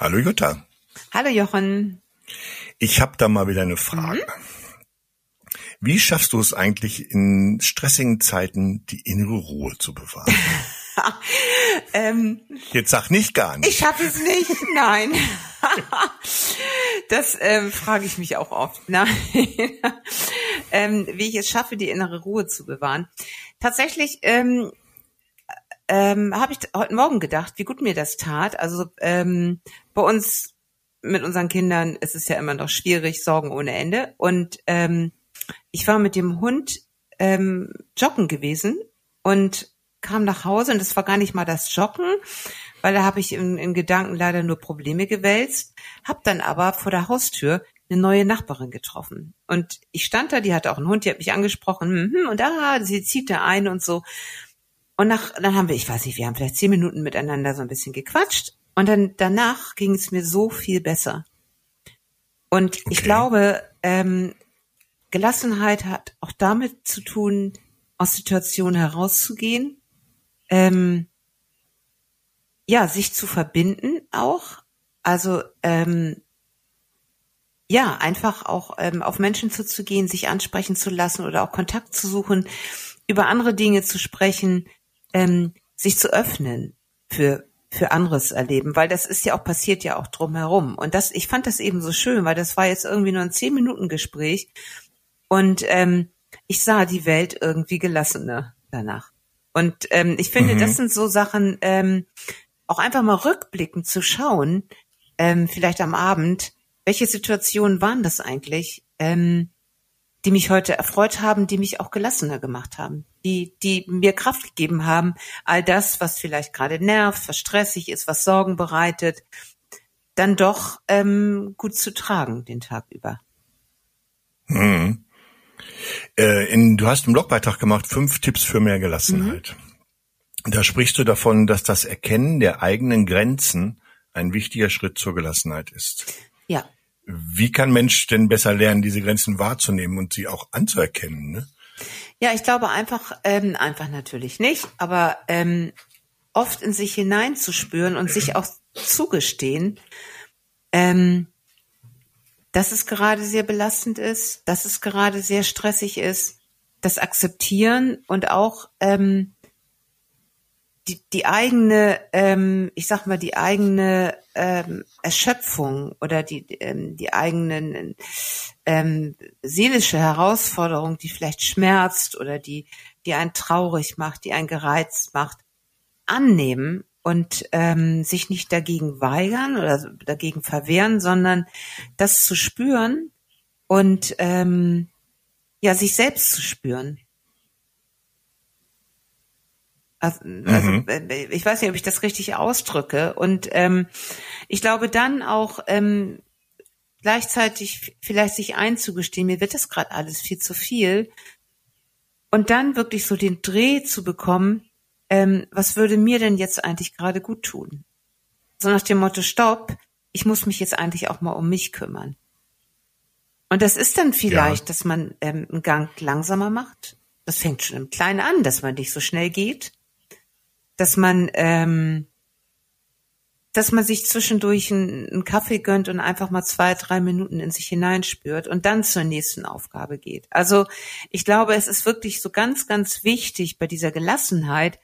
Hallo Jutta. Hallo Jochen. Ich habe da mal wieder eine Frage. Mhm. Wie schaffst du es eigentlich in stressigen Zeiten, die innere Ruhe zu bewahren? ähm, Jetzt sag nicht gar nicht. Ich schaffe es nicht, nein. das ähm, frage ich mich auch oft. Nein. ähm, wie ich es schaffe, die innere Ruhe zu bewahren. Tatsächlich ähm, ähm, habe ich heute Morgen gedacht, wie gut mir das tat. Also ähm, bei uns mit unseren Kindern ist es ja immer noch schwierig, Sorgen ohne Ende. Und ähm, ich war mit dem Hund ähm, joggen gewesen und kam nach Hause und das war gar nicht mal das Joggen, weil da habe ich in, in Gedanken leider nur Probleme gewälzt, hab dann aber vor der Haustür eine neue Nachbarin getroffen. Und ich stand da, die hatte auch einen Hund, die hat mich angesprochen, hm, und ah, sie zieht da ein und so. Und nach, dann haben wir, ich weiß nicht, wir haben vielleicht zehn Minuten miteinander so ein bisschen gequatscht. Und dann danach ging es mir so viel besser. Und okay. ich glaube, ähm, Gelassenheit hat auch damit zu tun, aus Situationen herauszugehen, ähm, ja, sich zu verbinden auch. Also ähm, ja, einfach auch ähm, auf Menschen zuzugehen, sich ansprechen zu lassen oder auch Kontakt zu suchen, über andere Dinge zu sprechen, ähm, sich zu öffnen für für anderes erleben, weil das ist ja auch passiert ja auch drumherum. Und das, ich fand das eben so schön, weil das war jetzt irgendwie nur ein zehn Minuten Gespräch und ähm, ich sah die Welt irgendwie gelassener danach. Und ähm, ich finde, mhm. das sind so Sachen, ähm, auch einfach mal rückblickend zu schauen, ähm, vielleicht am Abend, welche Situationen waren das eigentlich, ähm, die mich heute erfreut haben, die mich auch gelassener gemacht haben, die, die mir Kraft gegeben haben, all das, was vielleicht gerade nervt, was stressig ist, was Sorgen bereitet, dann doch ähm, gut zu tragen den Tag über. Hm. Äh, in, du hast einen Blogbeitrag gemacht, fünf Tipps für mehr Gelassenheit. Mhm. Da sprichst du davon, dass das Erkennen der eigenen Grenzen ein wichtiger Schritt zur Gelassenheit ist. Ja. Wie kann Mensch denn besser lernen, diese Grenzen wahrzunehmen und sie auch anzuerkennen? Ne? Ja, ich glaube einfach, ähm, einfach natürlich nicht, aber ähm, oft in sich hineinzuspüren und sich auch zugestehen, ähm, dass es gerade sehr belastend ist, dass es gerade sehr stressig ist, das Akzeptieren und auch ähm, die, die eigene, ähm, ich sag mal, die eigene ähm, Erschöpfung oder die, ähm, die eigenen ähm, seelische Herausforderung, die vielleicht schmerzt oder die, die einen traurig macht, die einen gereizt macht, annehmen und ähm, sich nicht dagegen weigern oder dagegen verwehren, sondern das zu spüren und ähm, ja sich selbst zu spüren. Also, also mhm. Ich weiß nicht, ob ich das richtig ausdrücke. Und ähm, ich glaube dann auch ähm, gleichzeitig vielleicht sich einzugestehen, mir wird das gerade alles viel zu viel. Und dann wirklich so den Dreh zu bekommen, ähm, was würde mir denn jetzt eigentlich gerade gut tun? So nach dem Motto, stopp, ich muss mich jetzt eigentlich auch mal um mich kümmern. Und das ist dann vielleicht, ja. dass man ähm, einen Gang langsamer macht. Das fängt schon im Kleinen an, dass man nicht so schnell geht dass man, ähm, dass man sich zwischendurch einen, einen Kaffee gönnt und einfach mal zwei, drei Minuten in sich hineinspürt und dann zur nächsten Aufgabe geht. Also ich glaube, es ist wirklich so ganz, ganz wichtig bei dieser Gelassenheit,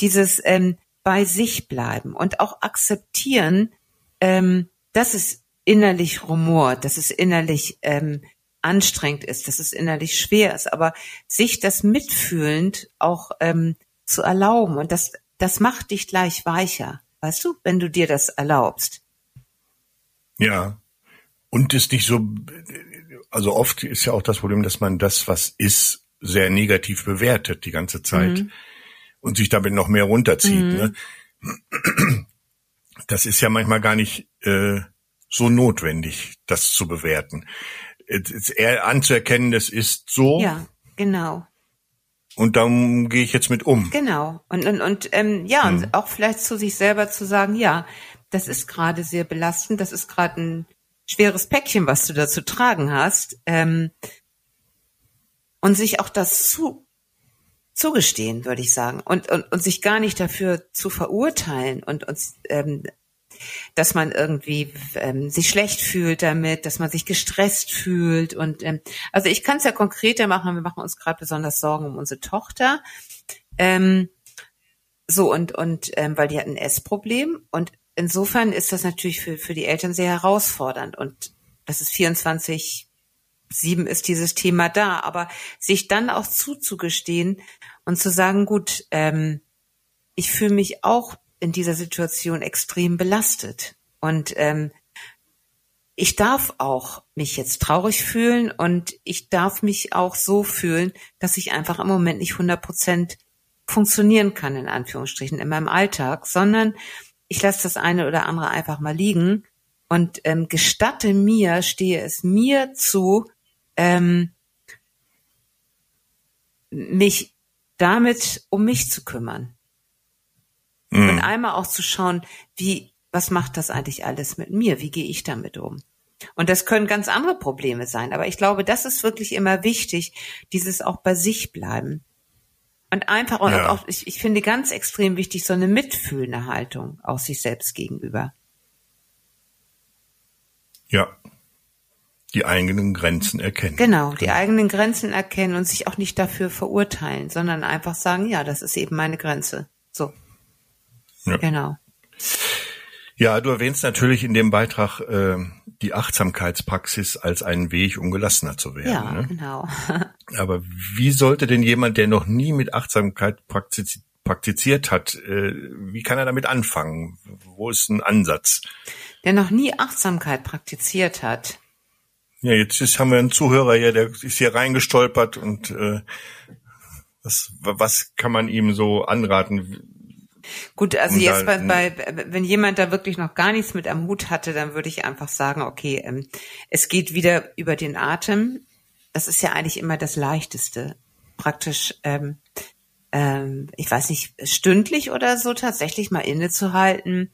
dieses ähm, bei sich bleiben und auch akzeptieren, ähm, dass es innerlich rumort, dass es innerlich ähm, anstrengend ist, dass es innerlich schwer ist, aber sich das mitfühlend auch ähm, zu erlauben. Und das, das macht dich gleich weicher, weißt du, wenn du dir das erlaubst. Ja. Und ist nicht so, also oft ist ja auch das Problem, dass man das, was ist, sehr negativ bewertet die ganze Zeit mhm. und sich damit noch mehr runterzieht. Mhm. Ne? Das ist ja manchmal gar nicht äh, so notwendig, das zu bewerten. Es ist eher anzuerkennen, das ist so. Ja, genau. Und dann gehe ich jetzt mit um. Genau. Und, und, und ähm, ja, hm. und auch vielleicht zu sich selber zu sagen, ja, das ist gerade sehr belastend, das ist gerade ein schweres Päckchen, was du da zu tragen hast. Ähm, und sich auch das zu, zugestehen, würde ich sagen. Und, und, und sich gar nicht dafür zu verurteilen und uns ähm, dass man irgendwie ähm, sich schlecht fühlt damit, dass man sich gestresst fühlt. Und ähm, also ich kann es ja konkreter machen. Wir machen uns gerade besonders Sorgen um unsere Tochter. Ähm, so und und ähm, weil die hat ein Essproblem und insofern ist das natürlich für für die Eltern sehr herausfordernd und das ist 24 sieben ist dieses Thema da, aber sich dann auch zuzugestehen und zu sagen, gut, ähm, ich fühle mich auch in dieser Situation extrem belastet und ähm, ich darf auch mich jetzt traurig fühlen und ich darf mich auch so fühlen, dass ich einfach im Moment nicht 100 Prozent funktionieren kann, in Anführungsstrichen, in meinem Alltag, sondern ich lasse das eine oder andere einfach mal liegen und ähm, gestatte mir, stehe es mir zu, ähm, mich damit um mich zu kümmern. Mhm. Und einmal auch zu schauen, wie, was macht das eigentlich alles mit mir? Wie gehe ich damit um? Und das können ganz andere Probleme sein. Aber ich glaube, das ist wirklich immer wichtig, dieses auch bei sich bleiben. Und einfach, und ja. auch, ich, ich finde ganz extrem wichtig, so eine mitfühlende Haltung auch sich selbst gegenüber. Ja. Die eigenen Grenzen erkennen. Genau, die genau. eigenen Grenzen erkennen und sich auch nicht dafür verurteilen, sondern einfach sagen, ja, das ist eben meine Grenze. So. Ja. Genau. Ja, du erwähnst natürlich in dem Beitrag äh, die Achtsamkeitspraxis als einen Weg, um gelassener zu werden. Ja, ne? genau. Aber wie sollte denn jemand, der noch nie mit Achtsamkeit praktiz praktiziert hat, äh, wie kann er damit anfangen? Wo ist ein Ansatz? Der noch nie Achtsamkeit praktiziert hat. Ja, jetzt ist, haben wir einen Zuhörer hier, der ist hier reingestolpert und äh, was, was kann man ihm so anraten? Gut, also und jetzt bei, bei, wenn jemand da wirklich noch gar nichts mit am Hut hatte, dann würde ich einfach sagen, okay, ähm, es geht wieder über den Atem. Das ist ja eigentlich immer das Leichteste. Praktisch, ähm, ähm, ich weiß nicht, stündlich oder so tatsächlich mal innezuhalten,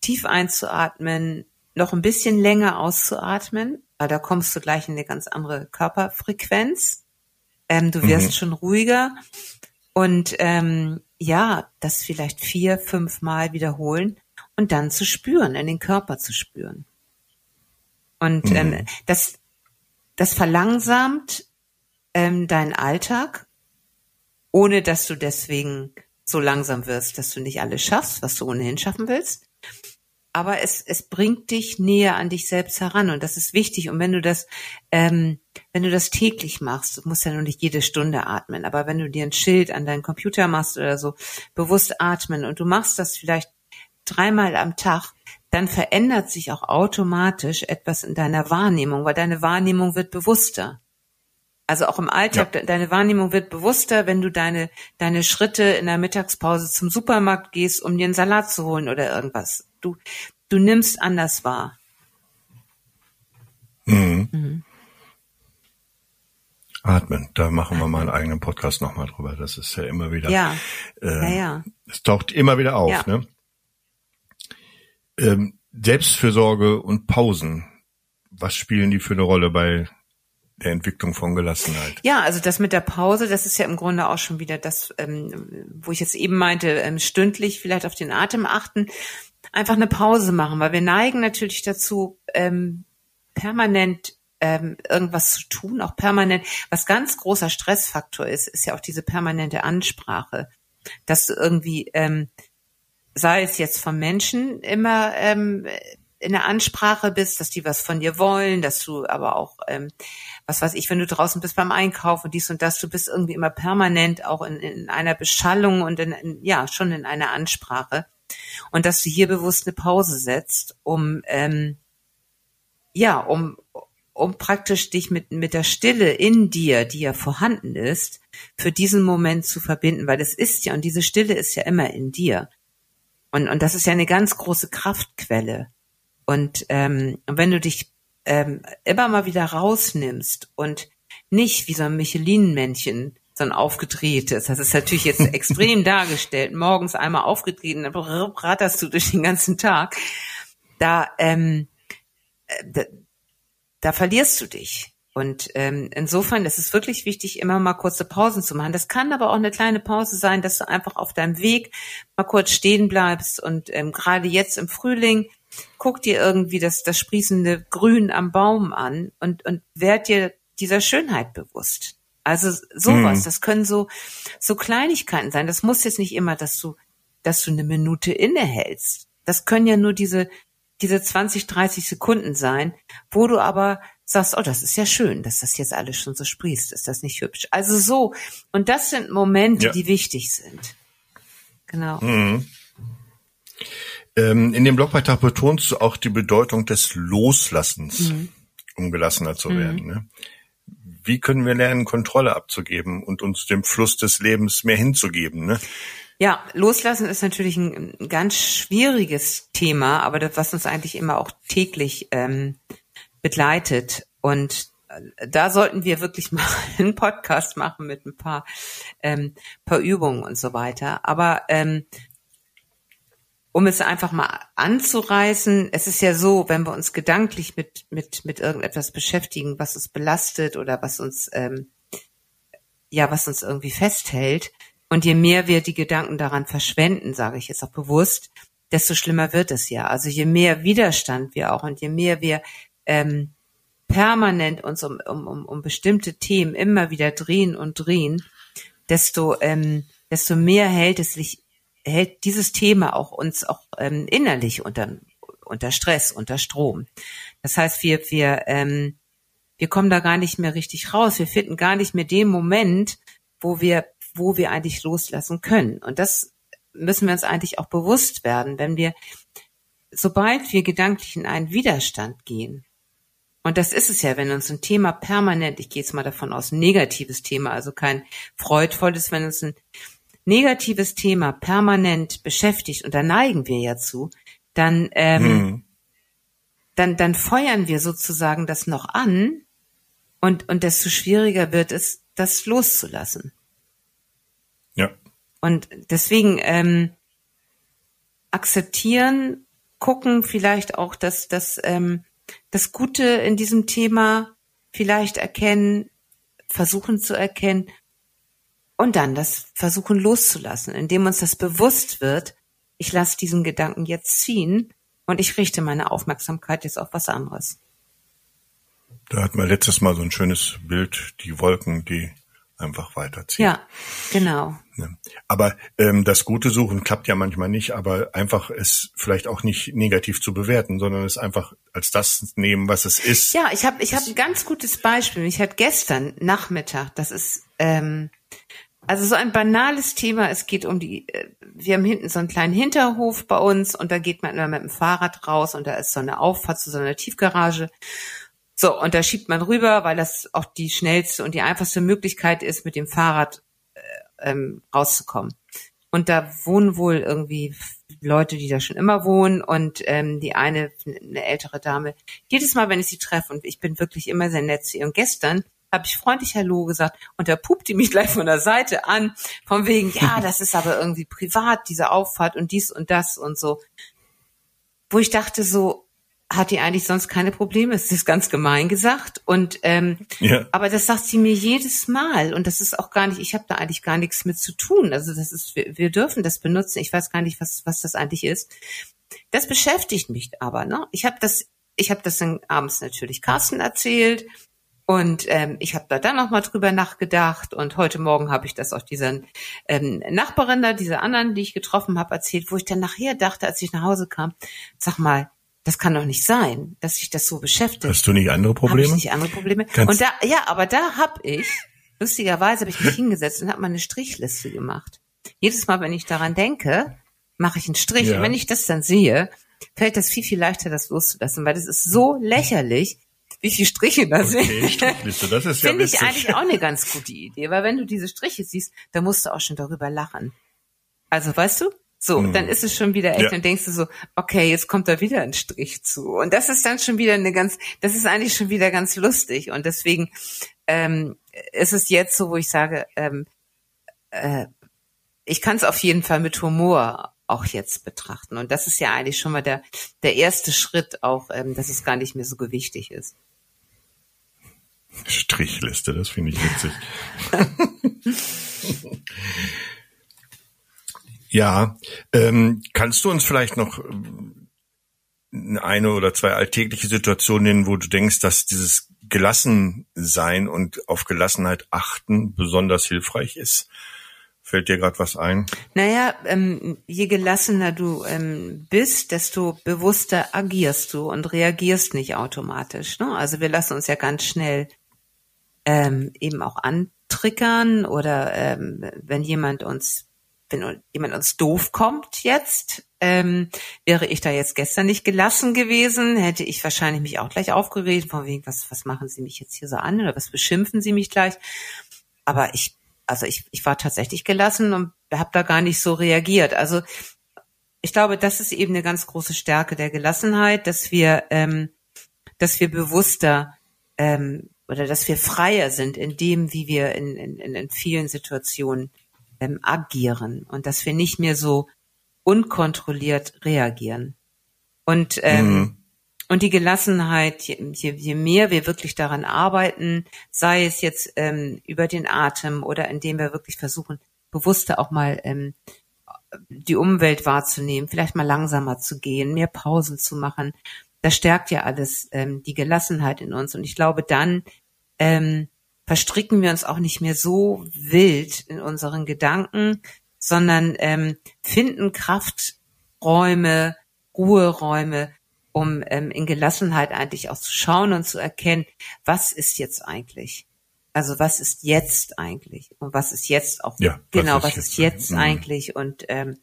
tief einzuatmen, noch ein bisschen länger auszuatmen, weil da kommst du gleich in eine ganz andere Körperfrequenz. Ähm, du wirst mhm. schon ruhiger und ähm, ja, das vielleicht vier, fünf Mal wiederholen und dann zu spüren, in den Körper zu spüren. Und mhm. ähm, das, das verlangsamt ähm, deinen Alltag, ohne dass du deswegen so langsam wirst, dass du nicht alles schaffst, was du ohnehin schaffen willst aber es, es bringt dich näher an dich selbst heran und das ist wichtig. Und wenn du das, ähm, wenn du das täglich machst, du musst ja noch nicht jede Stunde atmen, aber wenn du dir ein Schild an deinen Computer machst oder so, bewusst atmen und du machst das vielleicht dreimal am Tag, dann verändert sich auch automatisch etwas in deiner Wahrnehmung, weil deine Wahrnehmung wird bewusster. Also auch im Alltag, ja. deine Wahrnehmung wird bewusster, wenn du deine, deine Schritte in der Mittagspause zum Supermarkt gehst, um dir einen Salat zu holen oder irgendwas. Du, du nimmst anders wahr. Mhm. Mhm. Atmen, da machen wir mal einen eigenen Podcast nochmal drüber. Das ist ja immer wieder. Ja. Äh, ja, ja. Es taucht immer wieder auf. Ja. Ne? Ähm, Selbstfürsorge und Pausen. Was spielen die für eine Rolle bei der Entwicklung von Gelassenheit. Ja, also das mit der Pause, das ist ja im Grunde auch schon wieder das, ähm, wo ich jetzt eben meinte, ähm, stündlich vielleicht auf den Atem achten, einfach eine Pause machen, weil wir neigen natürlich dazu, ähm, permanent ähm, irgendwas zu tun, auch permanent. Was ganz großer Stressfaktor ist, ist ja auch diese permanente Ansprache, dass du irgendwie, ähm, sei es jetzt vom Menschen immer ähm, in der Ansprache bist, dass die was von dir wollen, dass du aber auch, ähm, was weiß ich, wenn du draußen bist beim Einkaufen, dies und das, du bist irgendwie immer permanent auch in, in einer Beschallung und in, in, ja, schon in einer Ansprache. Und dass du hier bewusst eine Pause setzt, um, ähm, ja, um, um praktisch dich mit, mit der Stille in dir, die ja vorhanden ist, für diesen Moment zu verbinden, weil es ist ja, und diese Stille ist ja immer in dir. Und, und das ist ja eine ganz große Kraftquelle. Und ähm, wenn du dich ähm, immer mal wieder rausnimmst und nicht wie so ein Michelin-Männchen, so ein aufgedrehtes, das ist natürlich jetzt extrem dargestellt, morgens einmal aufgedreht und dann ratterst du durch den ganzen Tag, da, ähm, äh, da, da verlierst du dich. Und ähm, insofern ist es wirklich wichtig, immer mal kurze Pausen zu machen. Das kann aber auch eine kleine Pause sein, dass du einfach auf deinem Weg mal kurz stehen bleibst und ähm, gerade jetzt im Frühling guck dir irgendwie das, das sprießende Grün am Baum an und, und werd dir dieser Schönheit bewusst. Also sowas, mhm. das können so, so Kleinigkeiten sein. Das muss jetzt nicht immer, dass du, dass du eine Minute innehältst. Das können ja nur diese, diese 20, 30 Sekunden sein, wo du aber sagst, oh, das ist ja schön, dass das jetzt alles schon so sprießt, ist das nicht hübsch. Also so. Und das sind Momente, ja. die wichtig sind. Genau. Mhm. Ähm, in dem Blogbeitrag betonst du auch die Bedeutung des Loslassens, mhm. um gelassener zu mhm. werden. Ne? Wie können wir lernen, Kontrolle abzugeben und uns dem Fluss des Lebens mehr hinzugeben? Ne? Ja, loslassen ist natürlich ein, ganz schwieriges Thema, aber das, was uns eigentlich immer auch täglich ähm, begleitet. Und äh, da sollten wir wirklich mal einen Podcast machen mit ein paar, ähm, paar Übungen und so weiter. Aber ähm, um es einfach mal anzureißen, es ist ja so, wenn wir uns gedanklich mit, mit, mit irgendetwas beschäftigen, was uns belastet oder was uns, ähm, ja, was uns irgendwie festhält, und je mehr wir die Gedanken daran verschwenden, sage ich jetzt auch bewusst, desto schlimmer wird es ja. Also je mehr Widerstand wir auch und je mehr wir ähm, permanent uns um, um, um, um bestimmte Themen immer wieder drehen und drehen, desto, ähm, desto mehr hält es sich, hält dieses Thema auch uns auch ähm, innerlich unter, unter Stress, unter Strom. Das heißt, wir, wir, ähm, wir kommen da gar nicht mehr richtig raus. Wir finden gar nicht mehr den Moment, wo wir wo wir eigentlich loslassen können. Und das müssen wir uns eigentlich auch bewusst werden, wenn wir, sobald wir gedanklich in einen Widerstand gehen, und das ist es ja, wenn uns ein Thema permanent, ich gehe jetzt mal davon aus, ein negatives Thema, also kein freudvolles, wenn uns ein negatives Thema permanent beschäftigt, und da neigen wir ja zu, dann, ähm, hm. dann, dann feuern wir sozusagen das noch an und, und desto schwieriger wird es, das loszulassen. Ja. Und deswegen ähm, akzeptieren, gucken, vielleicht auch das, das, ähm, das Gute in diesem Thema vielleicht erkennen, versuchen zu erkennen und dann das versuchen loszulassen, indem uns das bewusst wird, ich lasse diesen Gedanken jetzt ziehen und ich richte meine Aufmerksamkeit jetzt auf was anderes. Da hatten wir letztes Mal so ein schönes Bild, die Wolken, die einfach weiterziehen. Ja, genau. Aber ähm, das Gute suchen klappt ja manchmal nicht, aber einfach es vielleicht auch nicht negativ zu bewerten, sondern es einfach als das nehmen, was es ist. Ja, ich habe ich hab ein ganz gutes Beispiel. Ich hatte gestern Nachmittag, das ist ähm, also so ein banales Thema. Es geht um die, äh, wir haben hinten so einen kleinen Hinterhof bei uns und da geht man immer mit dem Fahrrad raus und da ist so eine Auffahrt zu so einer Tiefgarage. So, und da schiebt man rüber, weil das auch die schnellste und die einfachste Möglichkeit ist, mit dem Fahrrad äh, ähm, rauszukommen. Und da wohnen wohl irgendwie Leute, die da schon immer wohnen und ähm, die eine, eine ältere Dame, jedes Mal, wenn ich sie treffe und ich bin wirklich immer sehr nett zu ihr. Und gestern habe ich freundlich Hallo gesagt und da pupt die mich gleich von der Seite an, von wegen, ja, das ist aber irgendwie privat, diese Auffahrt und dies und das und so. Wo ich dachte so, hat die eigentlich sonst keine Probleme. Es ist ganz gemein gesagt. Und ähm, ja. aber das sagt sie mir jedes Mal. Und das ist auch gar nicht, ich habe da eigentlich gar nichts mit zu tun. Also das ist, wir, wir dürfen das benutzen. Ich weiß gar nicht, was, was das eigentlich ist. Das beschäftigt mich aber, ne? Ich habe das, ich habe das dann abends natürlich Carsten erzählt. Und ähm, ich habe da dann noch mal drüber nachgedacht und heute Morgen habe ich das auch dieser ähm, Nachbarin da, dieser anderen, die ich getroffen habe, erzählt, wo ich dann nachher dachte, als ich nach Hause kam, sag mal, das kann doch nicht sein, dass sich das so beschäftigt. Hast du nicht andere Probleme? Hab ich nicht andere Probleme? Kannst und da, ja, aber da habe ich, lustigerweise habe ich mich hingesetzt und habe mal eine Strichliste gemacht. Jedes Mal, wenn ich daran denke, mache ich einen Strich. Ja. Und wenn ich das dann sehe, fällt das viel, viel leichter, das loszulassen, weil das ist so lächerlich, wie viele Striche da okay, sind. Strichliste, das ist ja Finde ich eigentlich auch eine ganz gute Idee, weil wenn du diese Striche siehst, dann musst du auch schon darüber lachen. Also weißt du, so, mhm. dann ist es schon wieder echt, ja. dann denkst du so, okay, jetzt kommt da wieder ein Strich zu. Und das ist dann schon wieder eine ganz, das ist eigentlich schon wieder ganz lustig. Und deswegen ähm, ist es jetzt so, wo ich sage, ähm, äh, ich kann es auf jeden Fall mit Humor auch jetzt betrachten. Und das ist ja eigentlich schon mal der, der erste Schritt auch, ähm, dass es gar nicht mehr so gewichtig ist. Strichliste, das finde ich witzig. ja, ähm, kannst du uns vielleicht noch äh, eine oder zwei alltägliche Situationen nennen, wo du denkst, dass dieses Gelassensein und auf Gelassenheit achten besonders hilfreich ist? Fällt dir gerade was ein? Naja, ähm, je gelassener du ähm, bist, desto bewusster agierst du und reagierst nicht automatisch. Ne? Also wir lassen uns ja ganz schnell ähm, eben auch antriggern oder ähm, wenn jemand uns, wenn jemand uns doof kommt jetzt, ähm, wäre ich da jetzt gestern nicht gelassen gewesen, hätte ich wahrscheinlich mich auch gleich aufgeregt, von wegen, was, was machen Sie mich jetzt hier so an oder was beschimpfen Sie mich gleich? Aber ich also ich, ich war tatsächlich gelassen und habe da gar nicht so reagiert. Also ich glaube, das ist eben eine ganz große Stärke der Gelassenheit, dass wir, ähm, dass wir bewusster ähm, oder dass wir freier sind in dem, wie wir in, in, in vielen Situationen ähm, agieren und dass wir nicht mehr so unkontrolliert reagieren. Und ähm, mhm. Und die Gelassenheit, je, je, je mehr wir wirklich daran arbeiten, sei es jetzt ähm, über den Atem oder indem wir wirklich versuchen, bewusster auch mal ähm, die Umwelt wahrzunehmen, vielleicht mal langsamer zu gehen, mehr Pausen zu machen, das stärkt ja alles ähm, die Gelassenheit in uns. Und ich glaube, dann ähm, verstricken wir uns auch nicht mehr so wild in unseren Gedanken, sondern ähm, finden Krafträume, Ruheräume, um ähm, in Gelassenheit eigentlich auch zu schauen und zu erkennen, was ist jetzt eigentlich? Also was ist jetzt eigentlich? Und was ist jetzt auch ja, genau, was ist jetzt, jetzt mhm. eigentlich und ähm,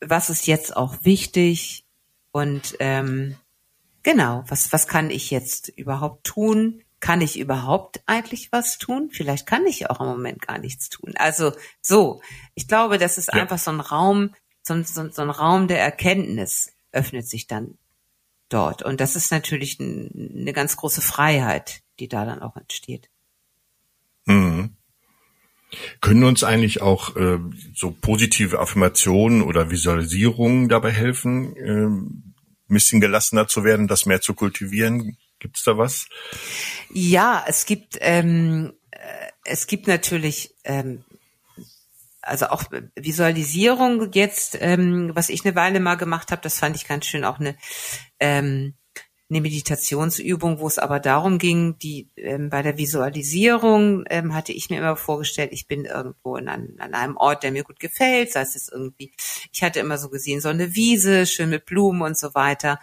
was ist jetzt auch wichtig? Und ähm, genau, was, was kann ich jetzt überhaupt tun? Kann ich überhaupt eigentlich was tun? Vielleicht kann ich auch im Moment gar nichts tun. Also so, ich glaube, das ist ja. einfach so ein Raum, so, so, so ein Raum der Erkenntnis öffnet sich dann dort. Und das ist natürlich eine ganz große Freiheit, die da dann auch entsteht. Mhm. Können uns eigentlich auch äh, so positive Affirmationen oder Visualisierungen dabei helfen, äh, ein bisschen gelassener zu werden, das mehr zu kultivieren? Gibt's da was? Ja, es gibt ähm, äh, es gibt natürlich ähm, also auch Visualisierung jetzt, ähm, was ich eine Weile mal gemacht habe, das fand ich ganz schön auch eine, ähm, eine Meditationsübung, wo es aber darum ging, die ähm, bei der Visualisierung ähm, hatte ich mir immer vorgestellt, ich bin irgendwo in an, an einem Ort, der mir gut gefällt, sei es irgendwie, ich hatte immer so gesehen, so eine Wiese, schön mit Blumen und so weiter.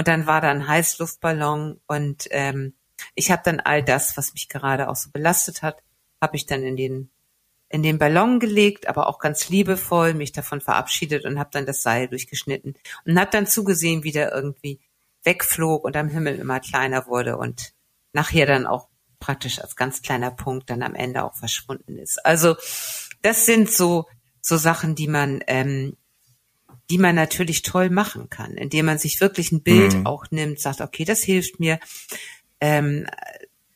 Und dann war da ein Heißluftballon und ähm, ich habe dann all das, was mich gerade auch so belastet hat, habe ich dann in den in den Ballon gelegt, aber auch ganz liebevoll mich davon verabschiedet und habe dann das Seil durchgeschnitten und habe dann zugesehen, wie der irgendwie wegflog und am Himmel immer kleiner wurde und nachher dann auch praktisch als ganz kleiner Punkt dann am Ende auch verschwunden ist. Also das sind so so Sachen, die man ähm, die man natürlich toll machen kann, indem man sich wirklich ein Bild mhm. auch nimmt, sagt, okay, das hilft mir. Ähm,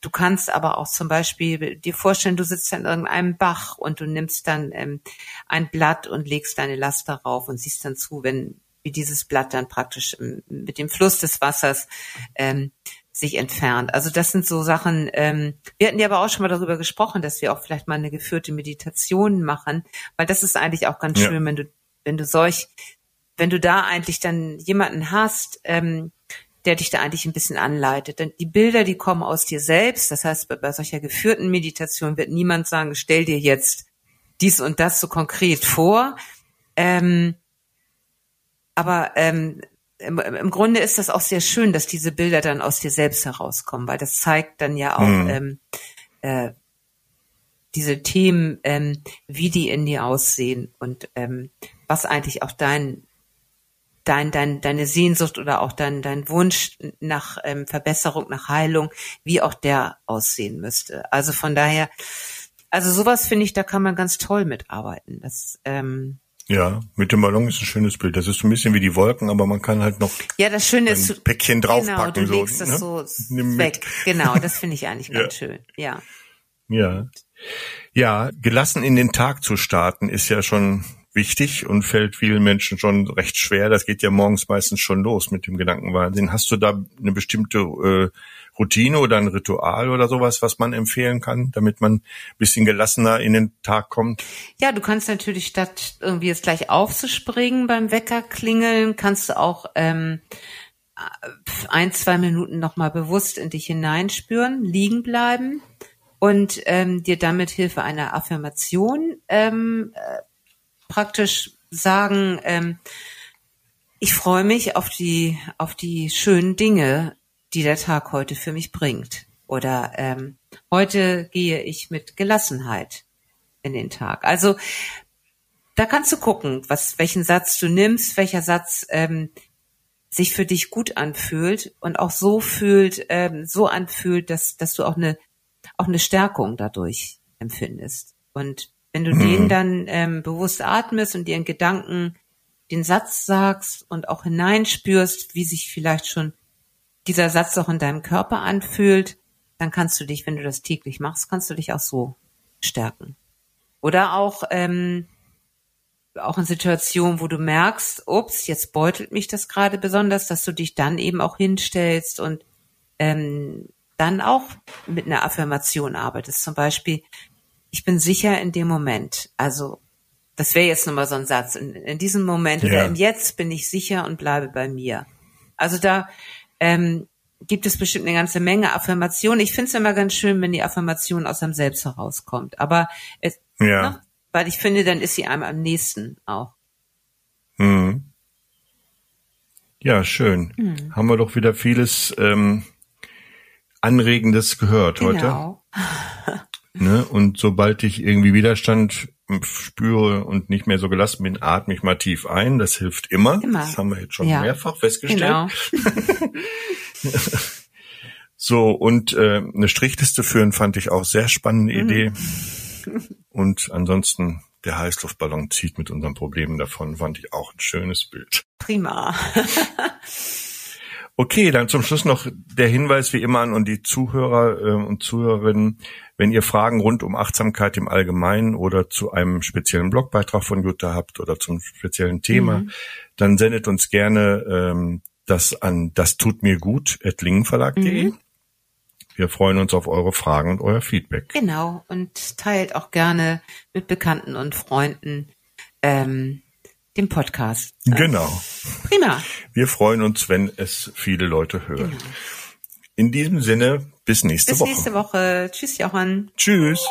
Du kannst aber auch zum Beispiel dir vorstellen, du sitzt an irgendeinem Bach und du nimmst dann ähm, ein Blatt und legst deine Last darauf und siehst dann zu, wenn wie dieses Blatt dann praktisch ähm, mit dem Fluss des Wassers ähm, sich entfernt. Also das sind so Sachen, ähm, wir hatten ja aber auch schon mal darüber gesprochen, dass wir auch vielleicht mal eine geführte Meditation machen, weil das ist eigentlich auch ganz ja. schön, wenn du, wenn du solch, wenn du da eigentlich dann jemanden hast, ähm, der dich da eigentlich ein bisschen anleitet. Denn die Bilder, die kommen aus dir selbst. Das heißt, bei, bei solcher geführten Meditation wird niemand sagen, stell dir jetzt dies und das so konkret vor. Ähm, aber ähm, im, im, Grunde ist das auch sehr schön, dass diese Bilder dann aus dir selbst herauskommen, weil das zeigt dann ja auch mhm. ähm, äh, diese Themen, ähm, wie die in dir aussehen und ähm, was eigentlich auch dein dein, dein, deine Sehnsucht oder auch dein, dein Wunsch nach ähm, Verbesserung, nach Heilung, wie auch der aussehen müsste. Also von daher, also sowas finde ich, da kann man ganz toll mitarbeiten. Das, ähm, ja, mit dem Ballon ist ein schönes Bild. Das ist so ein bisschen wie die Wolken, aber man kann halt noch ja, das Schöne ein ist, Päckchen draufpacken. Genau, du legst so, das ne? so Nimm weg. Mit. Genau, das finde ich eigentlich ganz schön. Ja. Ja. Ja, gelassen in den Tag zu starten ist ja schon wichtig und fällt vielen Menschen schon recht schwer. Das geht ja morgens meistens schon los mit dem Gedankenwahnsinn. Hast du da eine bestimmte äh, Routine oder ein Ritual oder sowas, was man empfehlen kann, damit man ein bisschen gelassener in den Tag kommt? Ja, du kannst natürlich statt irgendwie jetzt gleich aufzuspringen beim Wecker klingeln, kannst du auch ähm, ein, zwei Minuten nochmal bewusst in dich hineinspüren, liegen bleiben und ähm, dir damit Hilfe einer Affirmation ähm, äh, praktisch sagen, ähm, ich freue mich auf die, auf die schönen Dinge, die der Tag heute für mich bringt. Oder ähm, heute gehe ich mit Gelassenheit in den Tag. Also da kannst du gucken, was, welchen Satz du nimmst, welcher Satz ähm, sich für dich gut anfühlt und auch so fühlt, ähm, so anfühlt, dass, dass du auch eine, auch eine Stärkung dadurch empfindest. Und wenn du mhm. den dann ähm, bewusst atmest und dir in Gedanken den Satz sagst und auch hineinspürst, wie sich vielleicht schon dieser Satz auch in deinem Körper anfühlt, dann kannst du dich, wenn du das täglich machst, kannst du dich auch so stärken. Oder auch ähm, auch in Situationen, wo du merkst, ups, jetzt beutelt mich das gerade besonders, dass du dich dann eben auch hinstellst und ähm, dann auch mit einer Affirmation arbeitest. Zum Beispiel, ich bin sicher in dem Moment. Also das wäre jetzt nochmal so ein Satz. In, in diesem Moment ja. oder im Jetzt bin ich sicher und bleibe bei mir. Also da ähm, gibt es bestimmt eine ganze Menge Affirmationen. Ich finde es immer ganz schön, wenn die Affirmation aus einem selbst herauskommt. Aber es, ja. ne, weil ich finde, dann ist sie einem am nächsten auch. Mhm. Ja, schön. Mhm. Haben wir doch wieder vieles ähm, Anregendes gehört genau. heute. ne? Und sobald ich irgendwie Widerstand spüre und nicht mehr so gelassen bin, atme ich mal tief ein. Das hilft immer. immer. Das haben wir jetzt schon ja. mehrfach festgestellt. Genau. so, und äh, eine Strichliste führen fand ich auch sehr spannende mhm. Idee. Und ansonsten der Heißluftballon zieht mit unseren Problemen davon, fand ich auch ein schönes Bild. Prima. okay, dann zum Schluss noch der Hinweis wie immer an und die Zuhörer äh, und Zuhörerinnen, wenn ihr Fragen rund um Achtsamkeit im Allgemeinen oder zu einem speziellen Blogbeitrag von Jutta habt oder zum speziellen Thema, mhm. dann sendet uns gerne ähm, das an das tut mir gut at lingenverlag.de. Mhm. Wir freuen uns auf eure Fragen und euer Feedback. Genau. Und teilt auch gerne mit Bekannten und Freunden ähm, den Podcast. Genau. Prima. Wir freuen uns, wenn es viele Leute hören. Genau. In diesem Sinne, bis nächste bis Woche. Bis nächste Woche. Tschüss, Johann. Tschüss.